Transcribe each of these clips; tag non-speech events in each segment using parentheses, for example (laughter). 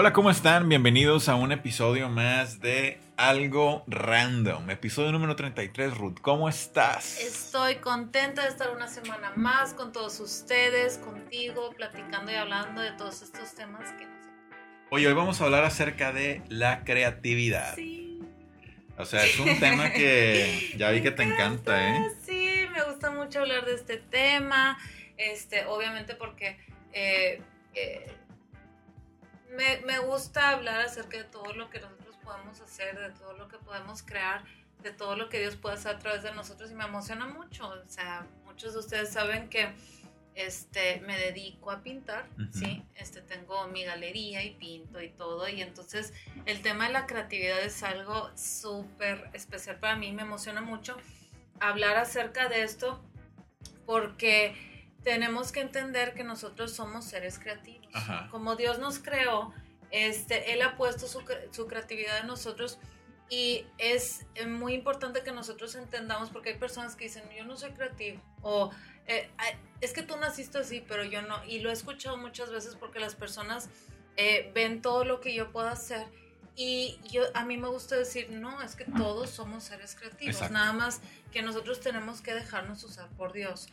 Hola, ¿cómo están? Bienvenidos a un episodio más de Algo Random, episodio número 33. Ruth, ¿cómo estás? Estoy contenta de estar una semana más con todos ustedes, contigo, platicando y hablando de todos estos temas que nos... Oye, hoy vamos a hablar acerca de la creatividad. Sí. O sea, es un tema que (laughs) ya vi que te encanta, ¿eh? Sí, me gusta mucho hablar de este tema, este, obviamente porque... Eh, eh, me, me, gusta hablar acerca de todo lo que nosotros podemos hacer, de todo lo que podemos crear, de todo lo que Dios puede hacer a través de nosotros y me emociona mucho. O sea, muchos de ustedes saben que este, me dedico a pintar, ¿sí? Este, tengo mi galería y pinto y todo. Y entonces el tema de la creatividad es algo súper especial para mí, me emociona mucho hablar acerca de esto porque tenemos que entender que nosotros somos seres creativos. Como Dios nos creó, este, Él ha puesto su, su, creatividad en nosotros y es eh, muy importante que nosotros entendamos porque hay personas que dicen, yo no soy creativo o eh, es que tú naciste así, pero yo no. Y lo he escuchado muchas veces porque las personas eh, ven todo lo que yo puedo hacer y yo, a mí me gusta decir, no, es que todos somos seres creativos, nada más que nosotros tenemos que dejarnos usar por Dios.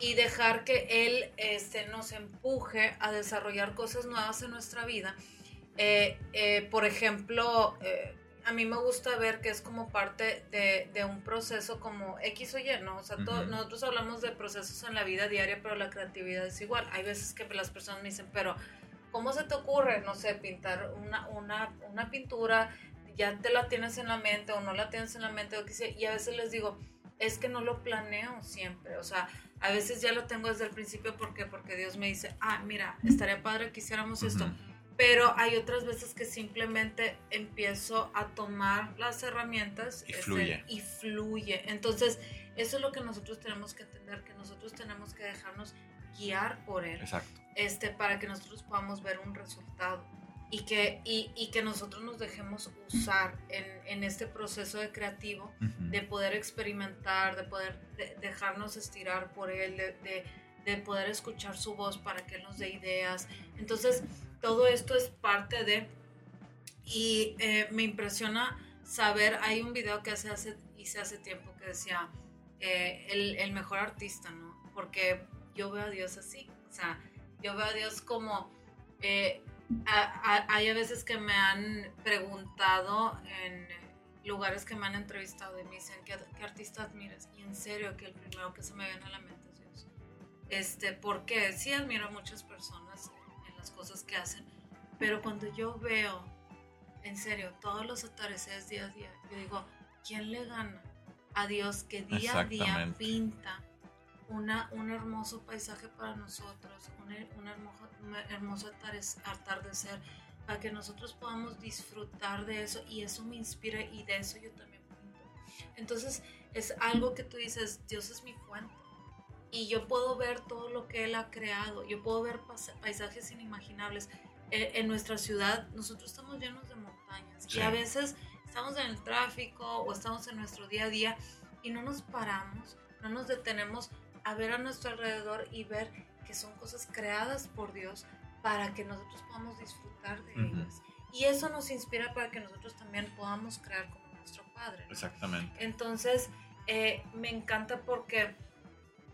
Y dejar que Él este, nos empuje a desarrollar cosas nuevas en nuestra vida. Eh, eh, por ejemplo, eh, a mí me gusta ver que es como parte de, un proceso como X o Y, ¿no? O sea, nosotros hablamos de procesos en la vida diaria, pero la creatividad es igual. Hay veces que las personas me dicen, pero ¿Cómo se te ocurre, no sé, pintar una, una, una pintura? Ya te la tienes en la mente o no la tienes en la mente, o qué y a veces les digo, es que no lo planeo siempre, o sea, a veces ya lo tengo desde el principio, ¿por qué? Porque Dios me dice, ah, mira, estaría padre que hiciéramos esto, pero hay otras veces que simplemente empiezo a tomar las herramientas y fluye. y fluye. Entonces, eso es lo que nosotros tenemos que entender, que nosotros tenemos que dejarnos guiar por Él. Exacto. Este, para que nosotros podamos ver un resultado y que, y, y que nosotros nos dejemos usar en, en este proceso de creativo, de poder experimentar, de poder dejarnos estirar por Él, de, de, poder escuchar su voz para que Él nos dé ideas. Entonces, todo esto es parte de... Y eh, me impresiona saber, hay un video que hace, hace, hice hace tiempo que decía, eh, el, el mejor artista, ¿no? Porque yo veo a Dios así. O sea, yo veo a Dios como... Eh, hay a veces que me han preguntado en lugares que me han entrevistado y me dicen, ¿qué, qué artista admiras? Y en serio, que el primero que se me viene a la mente es Dios. Este, porque sí admiro a muchas personas en las cosas que hacen, pero cuando yo veo, en serio, todos los atardeceres día a día, yo digo, ¿quién le gana a Dios que día a día pinta una, un hermoso paisaje para nosotros, un, un hermoso, un hermoso atardecer, para que nosotros podamos disfrutar de eso y eso me inspira y de eso yo también pinto. Entonces es algo que tú dices, Dios es mi fuente y yo puedo ver todo lo que Él ha creado, yo puedo ver paisajes inimaginables. Eh, en nuestra ciudad nosotros estamos llenos de montañas y a veces estamos en el tráfico o estamos en nuestro día a día y no nos paramos, no nos detenemos a ver a nuestro alrededor y ver que son cosas creadas por Dios para que nosotros podamos disfrutar de ellas. Y eso nos inspira para que nosotros también podamos crear como nuestro Padre. Exactamente. Entonces, eh, me encanta porque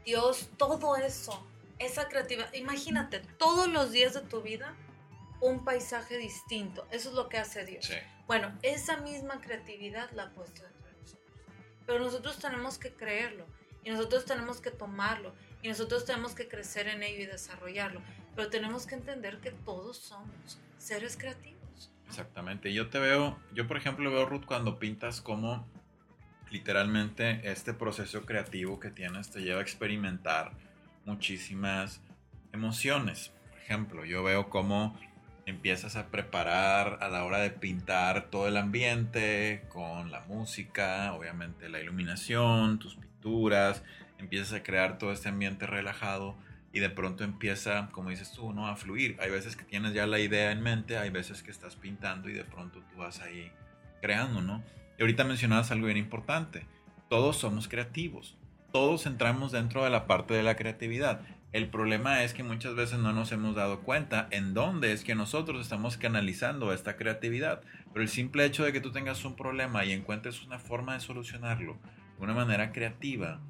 Dios, todo eso, esa creatividad, imagínate, todos los días de tu vida, un paisaje distinto. Eso es lo que hace Dios. Bueno, esa misma creatividad la ha puesto dentro de nosotros. Pero nosotros tenemos que creerlo. Y nosotros tenemos que tomarlo y nosotros tenemos que crecer en ello y desarrollarlo. Pero tenemos que entender que todos somos seres creativos. Exactamente. Yo te veo, yo por ejemplo veo Ruth cuando pintas como literalmente este proceso creativo que tienes te lleva a experimentar muchísimas emociones. Por ejemplo, yo veo como empiezas a preparar a la hora de pintar todo el ambiente con la música, obviamente la iluminación, tus pinturas, empiezas a crear todo este ambiente relajado y de pronto empieza, como dices tú, ¿no? a fluir. Hay veces que tienes ya la idea en mente, hay veces que estás pintando y de pronto tú vas ahí creando, ¿no? Y ahorita mencionabas algo bien importante. Todos somos creativos. Todos entramos dentro de la parte de la creatividad. El problema es que muchas veces no nos hemos dado cuenta en dónde es que nosotros estamos canalizando esta creatividad. Pero el simple hecho de que tú tengas un problema y encuentres una forma de solucionarlo una manera creativa,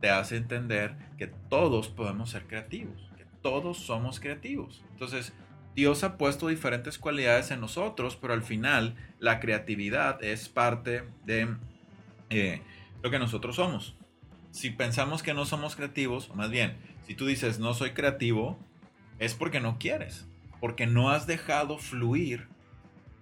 te hace entender que todos podemos ser creativos, que todos somos creativos. Entonces, Dios ha puesto diferentes cualidades en nosotros, pero al final la creatividad es parte de eh, lo que nosotros somos. Si pensamos que no somos creativos, o más bien, si tú dices no soy creativo, es porque no quieres, porque no has dejado fluir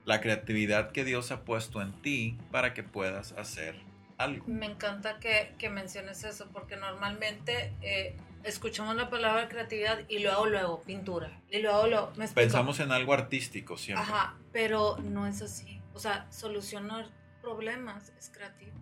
la creatividad que Dios ha puesto en ti para que puedas hacer algo. Me encanta que, menciones eso, porque normalmente eh, escuchamos la palabra creatividad y luego, luego, pintura. Y luego, luego, Pensamos en algo artístico siempre. Ajá, pero no es así. O sea, solucionar problemas es creativo.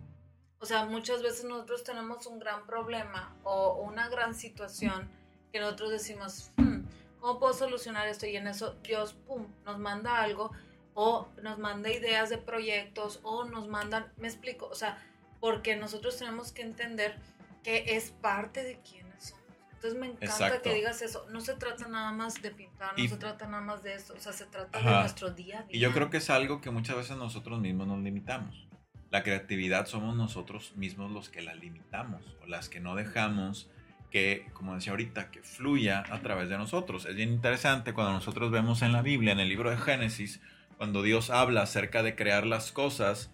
O sea, muchas veces nosotros tenemos un gran problema o una gran situación que nosotros decimos, hmm, ¿cómo puedo solucionar esto? Y en eso Dios, pum, nos manda algo o nos manda ideas de proyectos o nos mandan, me explico, o sea, porque nosotros tenemos que entender que es parte de quiénes somos. Entonces me encanta que digas eso. No se trata nada más de pintar, no se trata nada más de eso, o sea, se trata de nuestro día a día. Y yo creo que es algo que muchas veces nosotros mismos nos limitamos. La creatividad somos nosotros mismos los que la limitamos o las que no dejamos que, como decía ahorita, que fluya a través de nosotros. Es bien interesante cuando nosotros vemos en la Biblia, en el libro de Génesis, cuando Dios habla acerca de crear las cosas,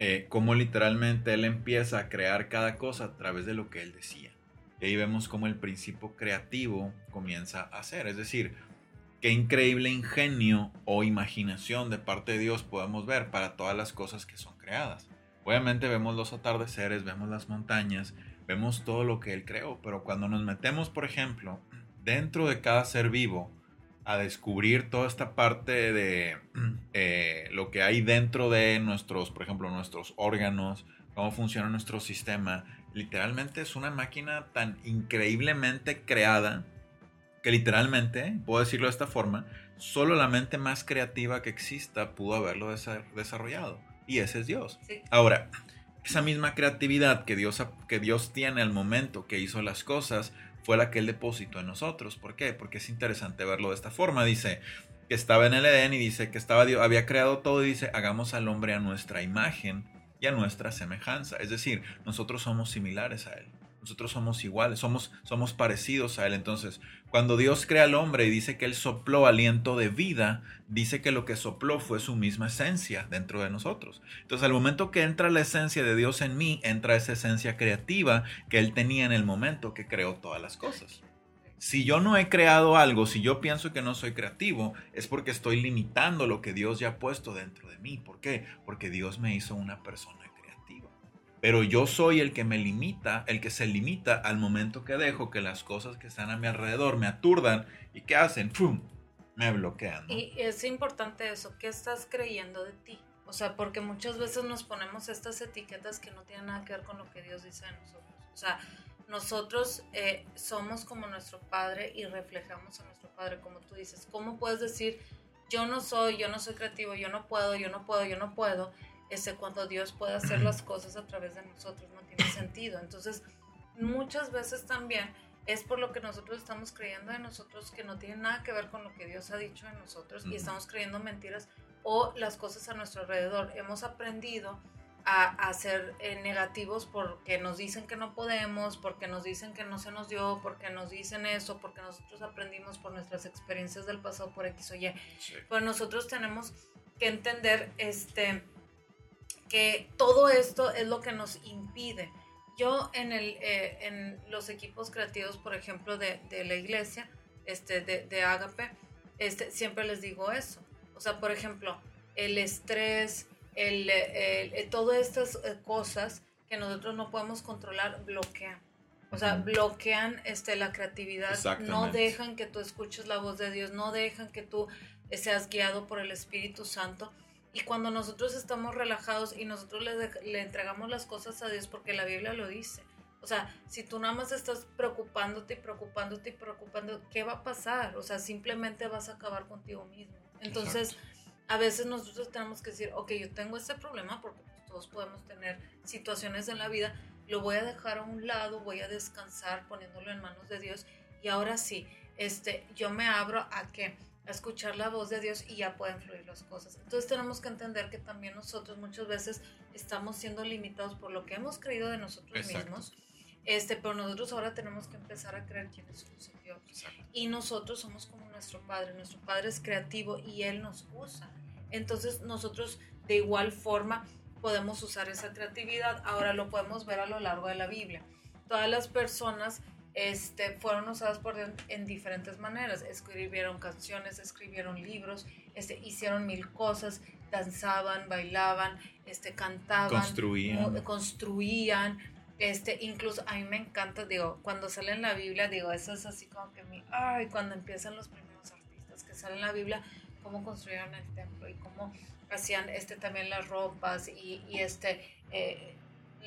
eh, cómo literalmente Él empieza a crear cada cosa a través de lo que Él decía. Y ahí vemos cómo el principio creativo comienza a ser. Es decir, qué increíble ingenio o imaginación de parte de Dios podemos ver para todas las cosas que son creadas. Obviamente vemos los atardeceres, vemos las montañas, vemos todo lo que Él creó, pero cuando nos metemos, por ejemplo, dentro de cada ser vivo, a descubrir toda esta parte de (clears throat) eh, lo que hay dentro de nuestros, por ejemplo, nuestros órganos, cómo funciona nuestro sistema, literalmente es una máquina tan increíblemente creada que literalmente, puedo decirlo de esta forma, solo la mente más creativa que exista pudo haberlo desarrollado. Y ese es Dios. Ahora, esa misma creatividad que Dios, que Dios tiene al momento que hizo las cosas fue la que Él depositó en nosotros. ¿Por qué? Porque es interesante verlo de esta forma. Dice que estaba en el Edén y dice que estaba Dios, había creado todo y dice, hagamos al hombre a nuestra imagen y a nuestra semejanza. Es decir, nosotros somos similares a Él. Nosotros somos iguales, somos, somos parecidos a Él. Entonces, cuando Dios crea al hombre y dice que Él sopló aliento de vida, dice que lo que sopló fue su misma esencia dentro de nosotros. Entonces, al momento que entra la esencia de Dios en mí, entra esa esencia creativa que Él tenía en el momento que creó todas las cosas. Si yo no he creado algo, si yo pienso que no soy creativo, es porque estoy limitando lo que Dios ya ha puesto dentro de mí. ¿Por qué? Porque Dios me hizo una persona pero yo soy el que me limita, el que se limita al momento que dejo que las cosas que están a mi alrededor me aturdan y ¿qué hacen? ¡Fum! Me bloquean. Y es importante eso, ¿qué estás creyendo de ti? O sea, porque muchas veces nos ponemos estas etiquetas que no tienen nada que ver con lo que Dios dice de nosotros. O sea, nosotros eh, somos como nuestro Padre y reflejamos a nuestro Padre, como tú dices. ¿Cómo puedes decir, yo no soy, yo no soy creativo, yo no puedo, yo no puedo, yo no puedo? Ese cuando Dios puede hacer las cosas a través de nosotros, no tiene sentido. Entonces, muchas veces también es por lo que nosotros estamos creyendo de nosotros que no tiene nada que ver con lo que Dios ha dicho de nosotros y estamos creyendo mentiras o las cosas a nuestro alrededor. Hemos aprendido a, ser eh, negativos porque nos dicen que no podemos, porque nos dicen que no se nos dio, porque nos dicen eso, porque nosotros aprendimos por nuestras experiencias del pasado por X o Y. Pues nosotros tenemos que entender este que todo esto es lo que nos impide. Yo en, el, eh, en los equipos creativos, por ejemplo, de, de la iglesia, este, de, de Agape, este, siempre les digo eso. O sea, por ejemplo, el estrés, el, todas estas eh, cosas que nosotros no podemos controlar, bloquean. O sea, bloquean este, la creatividad, no dejan que tú escuches la voz de Dios, no dejan que tú seas guiado por el Espíritu Santo. Y cuando nosotros estamos relajados y nosotros le, le entregamos las cosas a Dios, porque la Biblia lo dice, o sea, si tú nada más estás preocupándote y preocupándote y preocupando, ¿qué va a pasar? O sea, simplemente vas a acabar contigo mismo. Entonces, a veces nosotros tenemos que decir, ok, yo tengo este problema porque pues, todos podemos tener situaciones en la vida, lo voy a dejar a un lado, voy a descansar poniéndolo en manos de Dios y ahora sí, este, yo me abro a que a escuchar la voz de Dios y ya pueden fluir las cosas. Entonces tenemos que entender que también nosotros muchas veces estamos siendo limitados por lo que hemos creído de nosotros mismos este, pero nosotros ahora tenemos que empezar a creer quién es Dios. Y nosotros somos como nuestro Padre. Nuestro Padre es creativo y Él nos usa. Entonces nosotros de igual forma podemos usar esa creatividad. Ahora lo podemos ver a lo largo de la Biblia. Todas las personas este, fueron usadas por Dios en diferentes maneras. Escribieron canciones, escribieron libros, este, hicieron mil cosas, danzaban, bailaban, este, cantaban, construían. construían este, incluso a mí me encanta, digo, cuando sale en la Biblia, digo, eso es así como que mi, ay, cuando empiezan los primeros artistas que salen en la Biblia, cómo construyeron el templo y cómo hacían este también las ropas y, y este eh,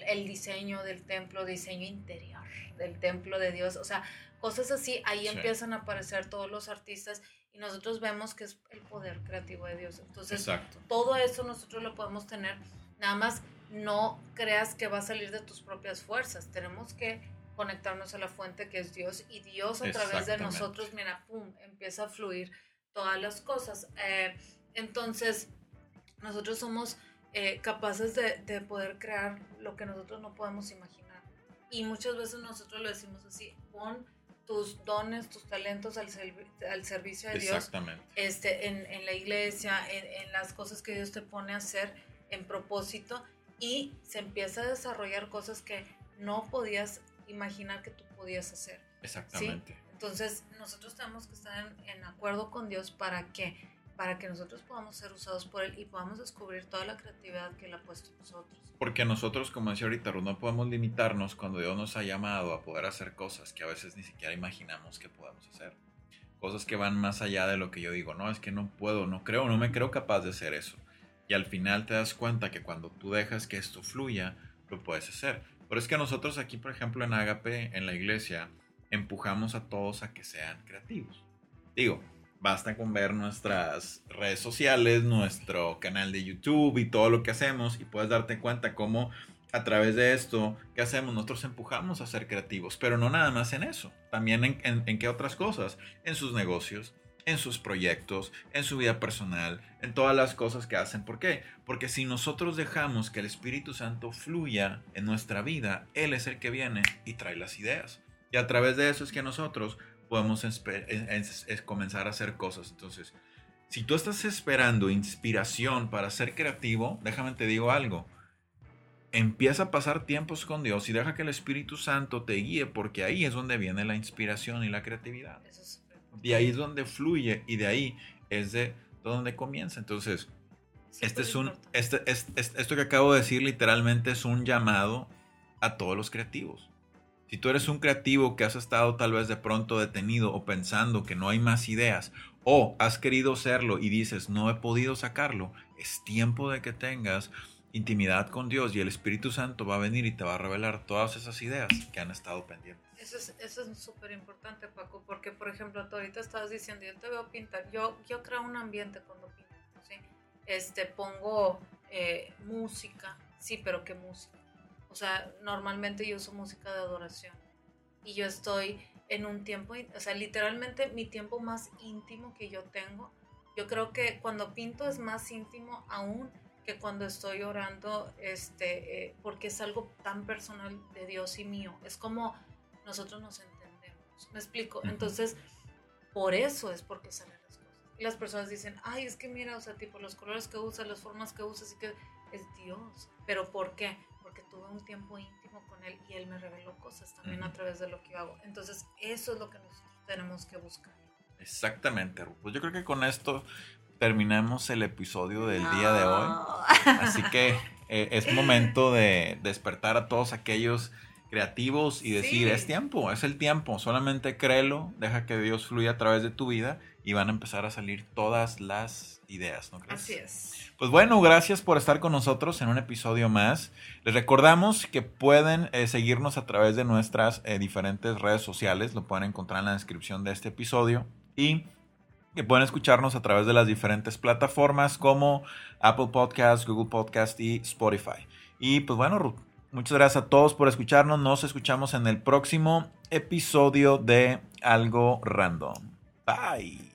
el diseño del templo, diseño interior del templo de Dios, o sea, cosas así, ahí empiezan a aparecer todos los artistas y nosotros vemos que es el poder creativo de Dios. Entonces, todo eso nosotros lo podemos tener, nada más no creas que va a salir de tus propias fuerzas. Tenemos que conectarnos a la fuente que es Dios y Dios a través de nosotros, mira, pum, empieza a fluir todas las cosas. Eh, entonces, nosotros somos eh, capaces de, poder crear lo que nosotros no podemos imaginar. Y muchas veces nosotros lo decimos así, pon tus dones, tus talentos al, al servicio de Dios este, en, la iglesia, en, en las cosas que Dios te pone a hacer en propósito y se empieza a desarrollar cosas que no podías imaginar que tú podías hacer. Exactamente. Entonces, nosotros tenemos que estar en, acuerdo con Dios para que para que nosotros podamos ser usados por Él y podamos descubrir toda la creatividad que Él ha puesto en nosotros. Porque nosotros, como decía ahorita, no podemos limitarnos cuando Dios nos ha llamado a poder hacer cosas que a veces ni siquiera imaginamos que podemos hacer. Cosas que van más allá de lo que yo digo, no, es que no puedo, no creo, no me creo capaz de hacer eso. Y al final te das cuenta que cuando tú dejas que esto fluya, lo puedes hacer. Pero es que nosotros aquí, por ejemplo, en Agape, en la iglesia, empujamos a todos a que sean creativos. Digo, basta con ver nuestras redes sociales, nuestro canal de YouTube y todo lo que hacemos y puedes darte cuenta cómo a través de esto que hacemos nosotros empujamos a ser creativos, pero no nada más en eso, también en, qué otras cosas, en sus negocios, en sus proyectos, en su vida personal, en todas las cosas que hacen. ¿Por qué? Porque si nosotros dejamos que el Espíritu Santo fluya en nuestra vida, Él es el que viene y trae las ideas. Y a través de eso es que nosotros podemos comenzar a hacer cosas. Entonces, si tú estás esperando inspiración para ser creativo, déjame te digo algo. Empieza a pasar tiempos con Dios y deja que el Espíritu Santo te guíe porque ahí es donde viene la inspiración y la creatividad. Y ahí es donde fluye y de ahí es de donde comienza. Entonces, este es un, este, esto que acabo de decir literalmente es un llamado a todos los creativos. Si tú eres un creativo que has estado tal vez de pronto detenido o pensando que no hay más ideas o has querido serlo y dices no he podido sacarlo, es tiempo de que tengas intimidad con Dios y el Espíritu Santo va a venir y te va a revelar todas esas ideas que han estado pendientes. Eso es eso es súper importante, Paco, porque por ejemplo, tú ahorita estabas diciendo, yo te veo pintar, yo, yo creo un ambiente cuando pinto, ¿sí? Este, pongo eh, música, sí, pero ¿qué música? O sea, normalmente yo uso música de adoración y yo estoy en un tiempo, o sea, literalmente mi tiempo más íntimo que yo tengo, yo creo que cuando pinto es más íntimo aún que cuando estoy orando, este, eh, porque es algo tan personal de Dios y mío. Es como nosotros nos entendemos. ¿Me explico? Entonces, por eso es porque salen las cosas. Y las personas dicen, ay, es que mira, o sea, tipo, los colores que usas, las formas que usas, y que es Dios. ¿Pero por qué? Porque tuve un tiempo íntimo con Él y Él me reveló cosas también a través de lo que yo hago. Entonces, eso es lo que nosotros tenemos que buscar. Exactamente, Pues yo creo que con esto terminamos el episodio del día de hoy. Así que eh, es momento de despertar a todos aquellos creativos y decir, Sí. es tiempo, es el tiempo, solamente créelo, deja que Dios fluya a través de tu vida y van a empezar a salir todas las ideas, ¿no crees? Así es. Pues bueno, gracias por estar con nosotros en un episodio más. Les recordamos que pueden eh, seguirnos a través de nuestras eh, diferentes redes sociales, lo pueden encontrar en la descripción de este episodio y que pueden escucharnos a través de las diferentes plataformas como Apple Podcast, Google Podcast y Spotify. Y pues bueno, Ruth, muchas gracias a todos por escucharnos. Nos escuchamos en el próximo episodio de Algo Random. Bye.